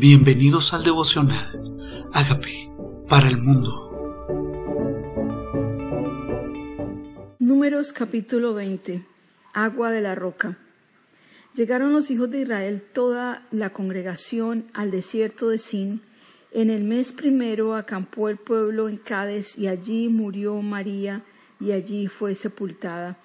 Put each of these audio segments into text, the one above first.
Bienvenidos al devocional. Hágame para el mundo. Números capítulo 20. Agua de la roca. Llegaron los hijos de Israel, toda la congregación, al desierto de Sin. En el mes primero acampó el pueblo en Cádiz y allí murió María y allí fue sepultada.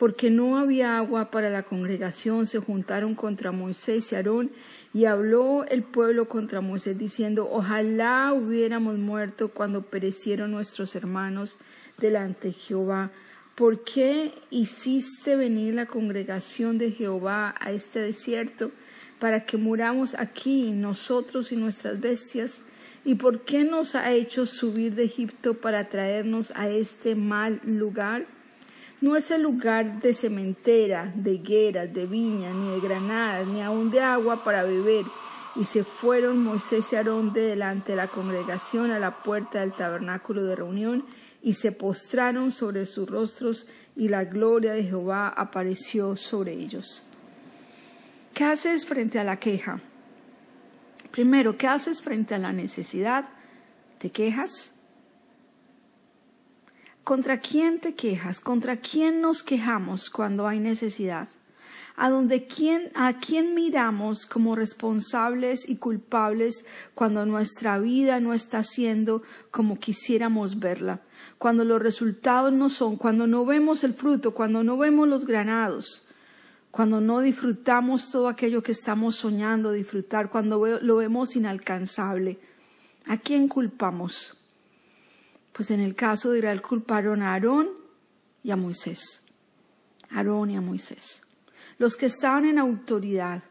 Porque no había agua para la congregación, se juntaron contra Moisés y Aarón y habló el pueblo contra Moisés diciendo, ojalá hubiéramos muerto cuando perecieron nuestros hermanos delante de Jehová ¿Por qué hiciste venir la congregación de Jehová a este desierto para que muramos aquí nosotros y nuestras bestias? ¿Y por qué nos ha hecho subir de Egipto para traernos a este mal lugar? No es el lugar de cementera, de higueras, de viñas, ni de granadas, ni aun de agua para beber. Y se fueron Moisés y Aarón de delante de la congregación a la puerta del tabernáculo de reunión y se postraron sobre sus rostros y la gloria de Jehová apareció sobre ellos. ¿Qué haces frente a la queja? Primero, ¿qué haces frente a la necesidad? ¿Te quejas? ¿Contra quién te quejas? ¿Contra quién nos quejamos cuando hay necesidad? ¿A, donde quién, ¿A quién miramos como responsables y culpables cuando nuestra vida no está siendo como quisiéramos verla? cuando los resultados no son, cuando no vemos el fruto, cuando no vemos los granados, cuando no disfrutamos todo aquello que estamos soñando disfrutar, cuando lo vemos inalcanzable. ¿A quién culpamos? Pues en el caso de Israel culparon a Aarón y a Moisés. Aarón y a Moisés. Los que estaban en autoridad.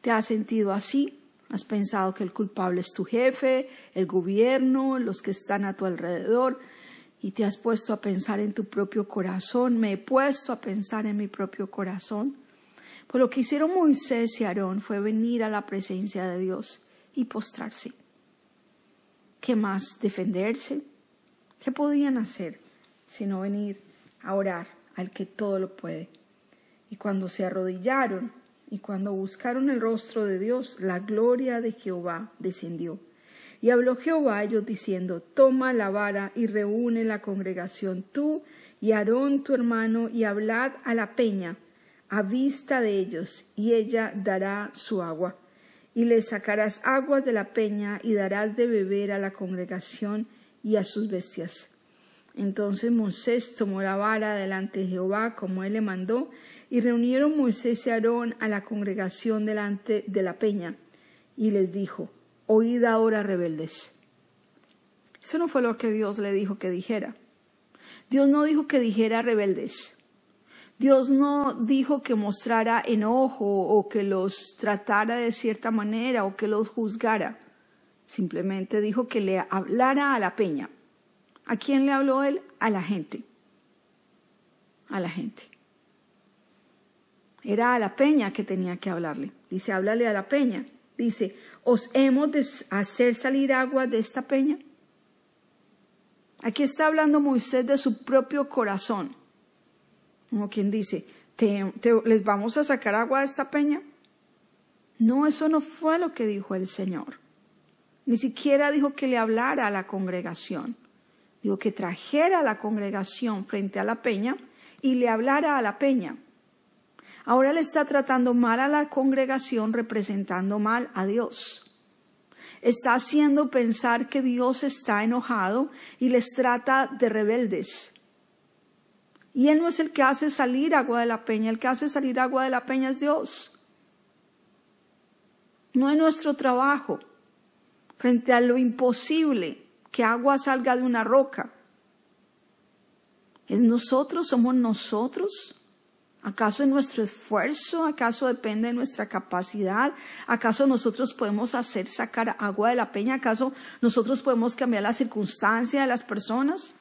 ¿Te has sentido así? ¿Has pensado que el culpable es tu jefe, el gobierno, los que están a tu alrededor? y te has puesto a pensar en tu propio corazón, me he puesto a pensar en mi propio corazón. Pues lo que hicieron Moisés y Aarón fue venir a la presencia de Dios y postrarse. ¿Qué más? ¿Defenderse? ¿Qué podían hacer sino venir a orar al que todo lo puede? Y cuando se arrodillaron y cuando buscaron el rostro de Dios, la gloria de Jehová descendió y habló Jehová a ellos diciendo, Toma la vara y reúne la congregación, tú y Aarón tu hermano, y hablad a la peña a vista de ellos, y ella dará su agua. Y le sacarás aguas de la peña y darás de beber a la congregación y a sus bestias. Entonces Moisés tomó la vara delante de Jehová como él le mandó, y reunieron Moisés y Aarón a la congregación delante de la peña, y les dijo, oíd ahora rebeldes. Eso no fue lo que Dios le dijo que dijera. Dios no dijo que dijera rebeldes. Dios no dijo que mostrara enojo o que los tratara de cierta manera o que los juzgara. Simplemente dijo que le hablara a la peña. ¿A quién le habló él? A la gente. A la gente. Era a la peña que tenía que hablarle. Dice, háblale a la peña. Dice, ¿os hemos de hacer salir agua de esta peña? Aquí está hablando Moisés de su propio corazón. Como quien dice, les vamos a sacar agua de esta peña? No, eso no fue lo que dijo el Señor. Ni siquiera dijo que le hablara a la congregación. Dijo que trajera a la congregación frente a la peña y le hablara a la peña. Ahora le está tratando mal a la congregación representando mal a Dios. Está haciendo pensar que Dios está enojado y les trata de rebeldes. Y Él no es el que hace salir agua de la peña, el que hace salir agua de la peña es Dios. No es nuestro trabajo frente a lo imposible que agua salga de una roca. Es nosotros, somos nosotros ¿Acaso es nuestro esfuerzo? ¿Acaso depende de nuestra capacidad? ¿Acaso nosotros podemos hacer sacar agua de la peña? ¿Acaso nosotros podemos cambiar la circunstancia de las personas?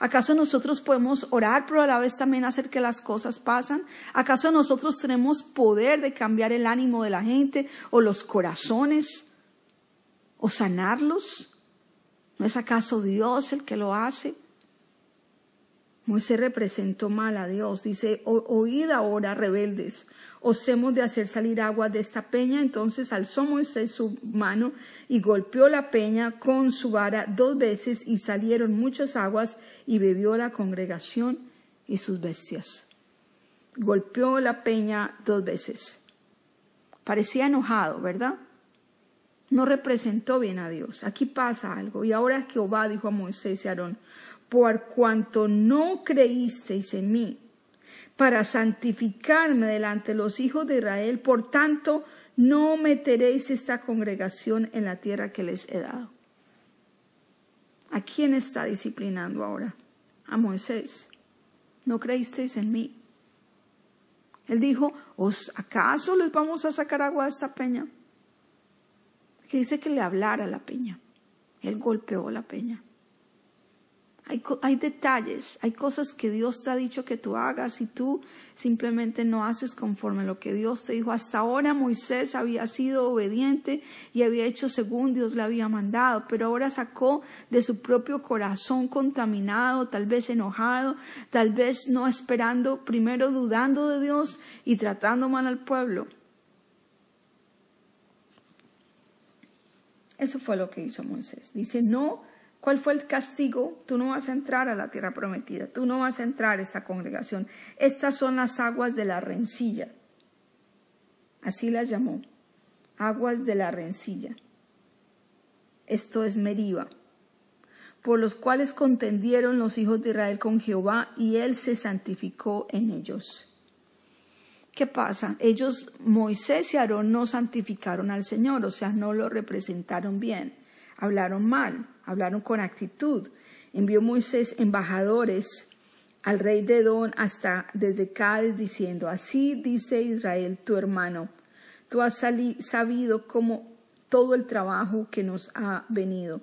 ¿Acaso nosotros podemos orar, pero a la vez también hacer que las cosas pasen? ¿Acaso nosotros tenemos poder de cambiar el ánimo de la gente o los corazones o sanarlos? ¿No es acaso Dios el que lo hace? Moisés representó mal a Dios. Dice, oíd ahora, rebeldes, os hemos de hacer salir agua de esta peña. Entonces alzó Moisés su mano y golpeó la peña con su vara dos veces y salieron muchas aguas y bebió la congregación y sus bestias. Golpeó la peña dos veces. Parecía enojado, ¿verdad? No representó bien a Dios. Aquí pasa algo. Y ahora Jehová dijo a Moisés y Aarón, por cuanto no creísteis en mí, para santificarme delante de los hijos de Israel, por tanto, no meteréis esta congregación en la tierra que les he dado. ¿A quién está disciplinando ahora? A Moisés. ¿No creísteis en mí? Él dijo, ¿os acaso les vamos a sacar agua de esta peña? Que dice que le hablara a la peña. Él golpeó la peña. Hay, detalles, hay cosas que Dios te ha dicho que tú hagas y tú simplemente no haces conforme a lo que Dios te dijo. Hasta ahora Moisés había sido obediente y había hecho según Dios le había mandado, pero ahora sacó de su propio corazón contaminado, tal vez enojado, tal vez no esperando, primero dudando de Dios y tratando mal al pueblo. Eso fue lo que hizo Moisés. Dice, no ¿Cuál fue el castigo? Tú no vas a entrar a la tierra prometida, tú no vas a entrar a esta congregación. Estas son las aguas de la rencilla. Así las llamó, aguas de la rencilla. Esto es Meriba, por los cuales contendieron los hijos de Israel con Jehová y él se santificó en ellos. ¿Qué pasa? Ellos, Moisés y Aarón, no santificaron al Señor, o sea, no lo representaron bien, hablaron mal hablaron con actitud. Envió Moisés embajadores al rey de Edom hasta desde Cádiz diciendo, así dice Israel, tu hermano, tú has sabido cómo todo el trabajo que nos ha venido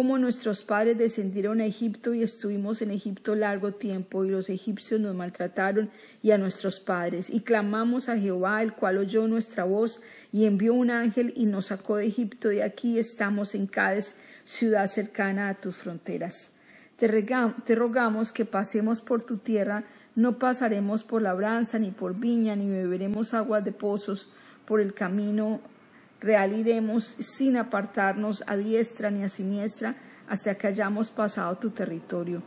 como nuestros padres descendieron a Egipto y estuvimos en Egipto largo tiempo, y los egipcios nos maltrataron y a nuestros padres. Y clamamos a Jehová, el cual oyó nuestra voz y envió un ángel y nos sacó de Egipto, y aquí estamos en Cádiz, ciudad cercana a tus fronteras. Te, te rogamos que pasemos por tu tierra, no pasaremos por labranza, ni por viña, ni beberemos aguas de pozos por el camino real iremos sin apartarnos a diestra ni a siniestra hasta que hayamos pasado tu territorio.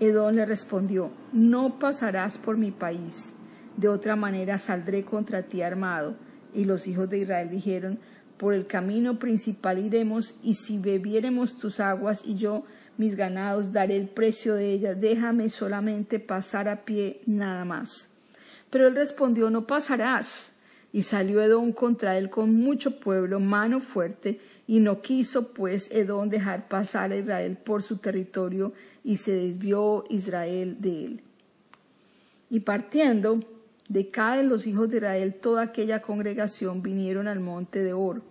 Edom le respondió, no pasarás por mi país, de otra manera saldré contra ti armado. Y los hijos de Israel dijeron, por el camino principal iremos, y si bebiéremos tus aguas y yo mis ganados daré el precio de ellas, déjame solamente pasar a pie nada más. Pero él respondió, no pasarás y salió Edom contra él con mucho pueblo, mano fuerte, y no quiso pues Edom dejar pasar a Israel por su territorio, y se desvió Israel de él. Y partiendo de cada los hijos de Israel, toda aquella congregación vinieron al monte de Or.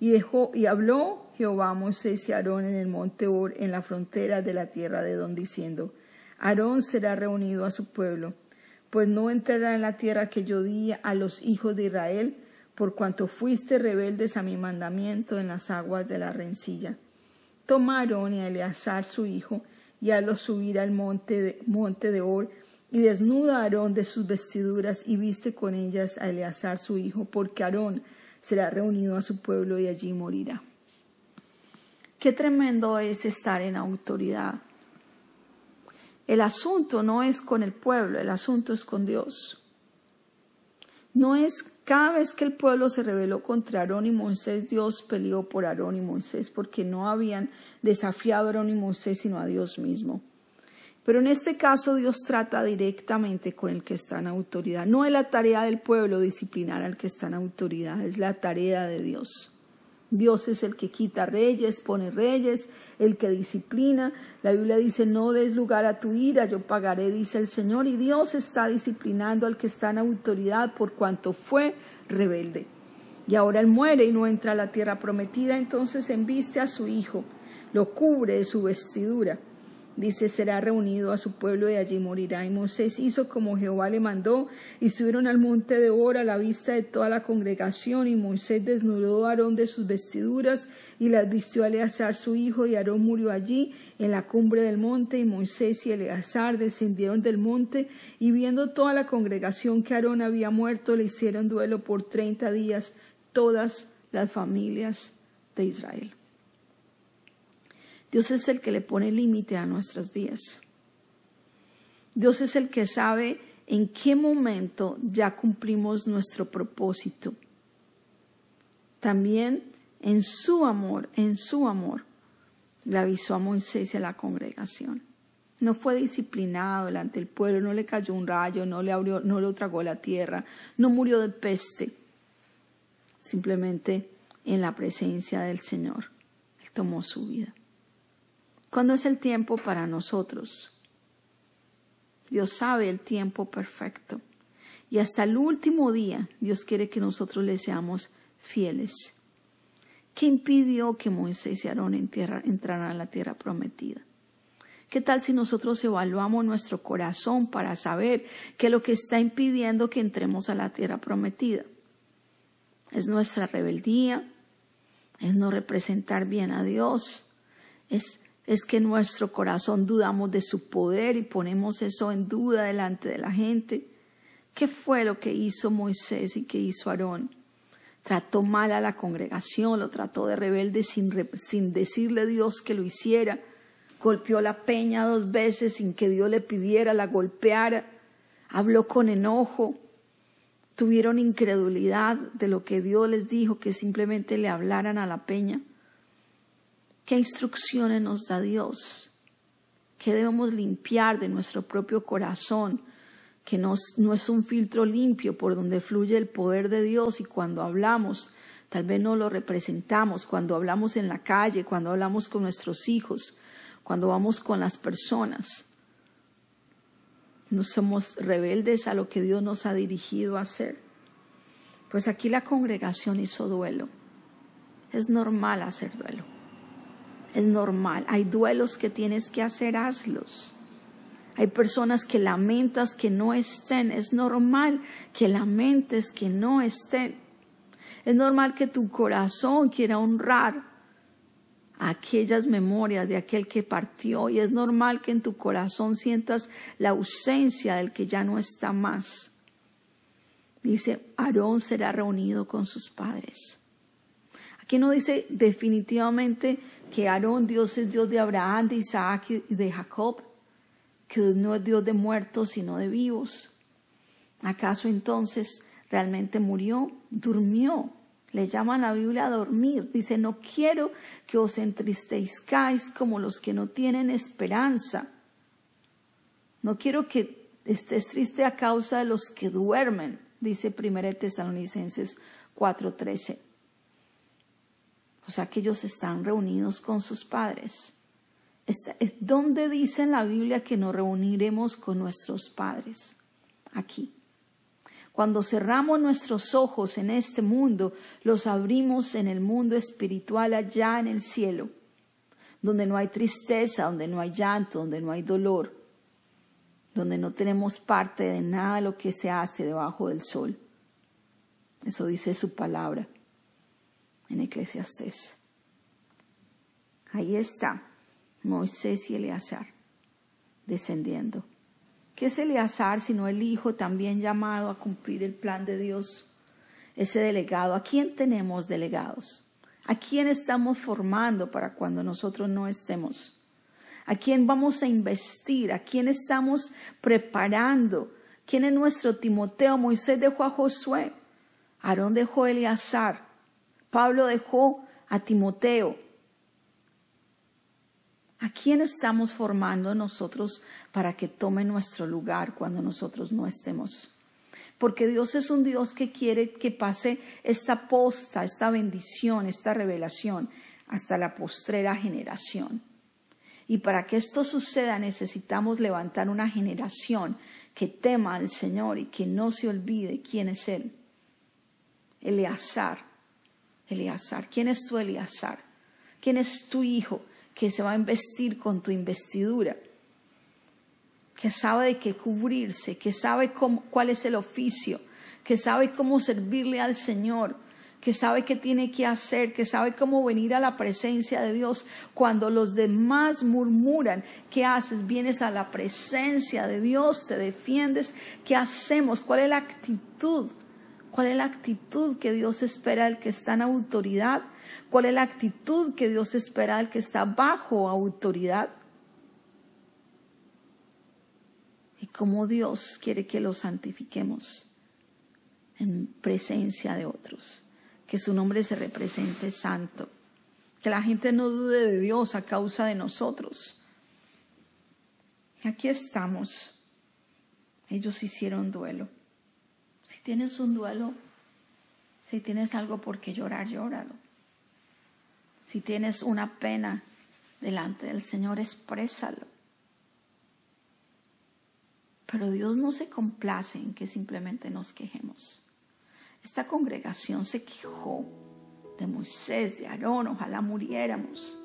Y, dejó, y habló Jehová Moisés y Aarón en el monte Or, en la frontera de la tierra de Edom, diciendo, Aarón será reunido a su pueblo pues no entrará en la tierra que yo di a los hijos de Israel, por cuanto fuiste rebeldes a mi mandamiento en las aguas de la rencilla. Toma a y a Eleazar su hijo, y hazlo subir al monte de, monte Or, y desnuda a de sus vestiduras, y viste con ellas a Eleazar su hijo, porque Aarón será reunido a su pueblo y allí morirá. Qué tremendo es estar en autoridad el asunto no es con el pueblo, el asunto es con Dios. No es cada vez que el pueblo se rebeló contra Aarón y Moisés, Dios peleó por Aarón y Moisés, porque no habían desafiado a Aarón y Moisés, sino a Dios mismo. Pero en este caso Dios trata directamente con el que está en autoridad. No es la tarea del pueblo disciplinar al que está en autoridad, es la tarea de Dios. Dios es el que quita reyes, pone reyes, el que disciplina. La Biblia dice, no des lugar a tu ira, yo pagaré, dice el Señor. Y Dios está disciplinando al que está en autoridad por cuanto fue rebelde. Y ahora él muere y no entra a la tierra prometida, entonces embiste a su hijo, lo cubre de su vestidura. Dice, será reunido a su pueblo y allí morirá. Y Moisés hizo como Jehová le mandó y subieron al monte de Ora a la vista de toda la congregación. Y Moisés desnudó a Aarón de sus vestiduras y las vistió a Eleazar su hijo. Y Aarón murió allí en la cumbre del monte. Y Moisés y Eleazar descendieron del monte y viendo toda la congregación que Aarón había muerto, le hicieron duelo por treinta días todas las familias de Israel. Dios es el que le pone límite a nuestros días. Dios es el que sabe en qué momento ya cumplimos nuestro propósito. También en su amor, en su amor, le avisó a Moisés y a la congregación. No fue disciplinado delante del pueblo, no le cayó un rayo, no le, abrió, no lo tragó la tierra, no murió de peste. Simplemente en la presencia del Señor, Él tomó su vida. ¿Cuándo es el tiempo para nosotros? Dios sabe el tiempo perfecto. Y hasta el último día Dios quiere que nosotros le seamos fieles. ¿Qué impidió que Moisés y Aarón entraran a la tierra prometida? ¿Qué tal si nosotros evaluamos nuestro corazón para saber qué es lo que está impidiendo que entremos a la tierra prometida? ¿Es nuestra rebeldía? ¿Es no representar bien a Dios? ¿Es es que nuestro corazón dudamos de su poder y ponemos eso en duda delante de la gente. ¿Qué fue lo que hizo Moisés y qué hizo Aarón? Trató mal a la congregación, lo trató de rebelde sin, sin decirle a Dios que lo hiciera. Golpeó la peña dos veces sin que Dios le pidiera, la golpeara. Habló con enojo. Tuvieron incredulidad de lo que Dios les dijo, que simplemente le hablaran a la peña. ¿Qué instrucciones nos da Dios? ¿Qué debemos limpiar de nuestro propio corazón? Que no es un filtro limpio por donde fluye el poder de Dios y cuando hablamos, tal vez no lo representamos, cuando hablamos en la calle, cuando hablamos con nuestros hijos, cuando vamos con las personas. No somos rebeldes a lo que Dios nos ha dirigido a hacer. Pues aquí la congregación hizo duelo. Es normal hacer duelo es normal. Hay duelos que tienes que hacer, hazlos. Hay personas que lamentas que no estén. Es normal que lamentes que no estén. Es normal que tu corazón quiera honrar aquellas memorias de aquel que partió y es normal que en tu corazón sientas la ausencia del que ya no está más. Dice, Aarón será reunido con sus padres. Aquí no dice definitivamente que Aarón, Dios es Dios de Abraham, de Isaac y de Jacob, que no es Dios de muertos, sino de vivos. ¿Acaso entonces realmente murió? Durmió. Le llaman a la Biblia a dormir. Dice, no quiero que os entristezcáis como los que no tienen esperanza. No quiero que estés triste a causa de los que duermen, dice 1 Tesalonicenses 4:13 o sea que ellos están reunidos con sus padres. ¿Dónde dice en la Biblia que nos reuniremos con nuestros padres? Aquí. Cuando cerramos nuestros ojos en este mundo, los abrimos en el mundo espiritual allá en el cielo, donde no hay tristeza, donde no hay llanto, donde no hay dolor, donde no tenemos parte de nada de lo que se hace debajo del sol. Eso dice su palabra en Eclesiastés. Ahí está Moisés y Eleazar descendiendo. ¿Qué es Eleazar sino el hijo también llamado a cumplir el plan de Dios? Ese delegado. ¿A quién tenemos delegados? ¿A quién estamos formando para cuando nosotros no estemos? ¿A quién vamos a investir? ¿A quién estamos preparando? ¿Quién es nuestro Timoteo? Moisés dejó a Josué. Aarón dejó a Eleazar. Pablo dejó a Timoteo. ¿A quién estamos formando nosotros para que tome nuestro lugar cuando nosotros no estemos? Porque Dios es un Dios que quiere que pase esta posta, esta bendición, esta revelación hasta la postrera generación. Y para que esto suceda necesitamos levantar una generación que tema al Señor y que no se olvide quién es Él. Eleazar, Eleazar. ¿Quién es tu Eleazar? ¿Quién es tu hijo que se va a investir con tu investidura, que sabe de qué cubrirse, que sabe cuál es el oficio, que sabe cómo servirle al Señor, que sabe qué tiene que hacer, que sabe cómo venir a la presencia de Dios. Cuando los demás murmuran, ¿qué haces? Vienes a la presencia de Dios, te defiendes. ¿Qué hacemos? ¿Cuál es la actitud? ¿Cuál es la actitud que Dios espera del que está en autoridad? ¿Cuál es la actitud que Dios espera del que está bajo autoridad? Y cómo Dios quiere que lo santifiquemos en presencia de otros que su nombre se represente santo, que la gente no dude de Dios a causa de nosotros. Aquí estamos. Ellos hicieron duelo. Si tienes un duelo, si tienes algo por qué llorar, llóralo. Si tienes una pena delante del Señor, exprésalo. Pero Dios no se complace en que simplemente nos quejemos. Esta congregación se quejó de Moisés, de Aarón, ojalá muriéramos.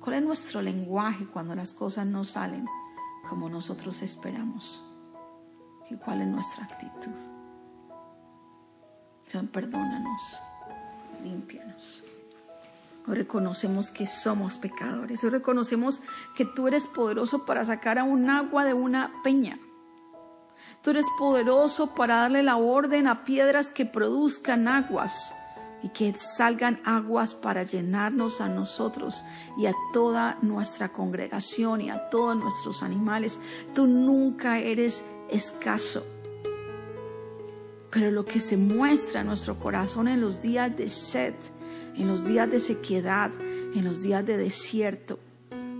¿Cuál es nuestro lenguaje cuando las cosas no salen como nosotros esperamos? ¿Y cuál es nuestra actitud? Señor, perdónanos, límpianos. Hoy reconocemos que somos pecadores. Hoy reconocemos que tú eres poderoso para sacar a un agua de una peña. Tú eres poderoso para darle la orden a piedras que produzcan aguas y que salgan aguas para llenarnos a nosotros y a toda nuestra congregación y a todos nuestros animales. Tú nunca eres escaso. Pero lo que se muestra en nuestro corazón en los días de sed, en los días de sequedad, en los días de desierto,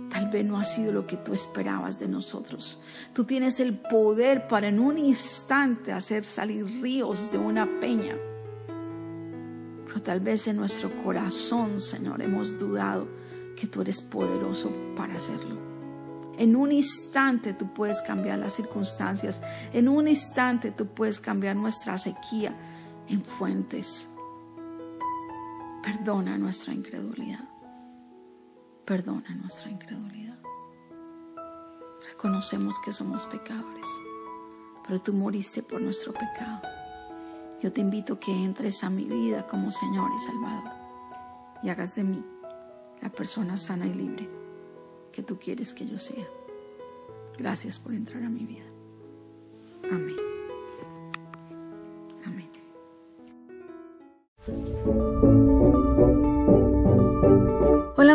tal vez no ha sido lo que tú esperabas de nosotros. Tú tienes el poder para en un instante hacer salir ríos de una peña. Pero tal vez en nuestro corazón, Señor, hemos dudado que tú eres poderoso para hacerlo. En un instante tú puedes cambiar las circunstancias. En un instante tú puedes cambiar nuestra sequía en fuentes. Perdona nuestra incredulidad. Perdona nuestra incredulidad. Reconocemos que somos pecadores, pero tú moriste por nuestro pecado. Yo te invito a que entres a mi vida como Señor y Salvador y hagas de mí la persona sana y libre que tú quieres que yo sea. Gracias por entrar a mi vida. Amén. Amén.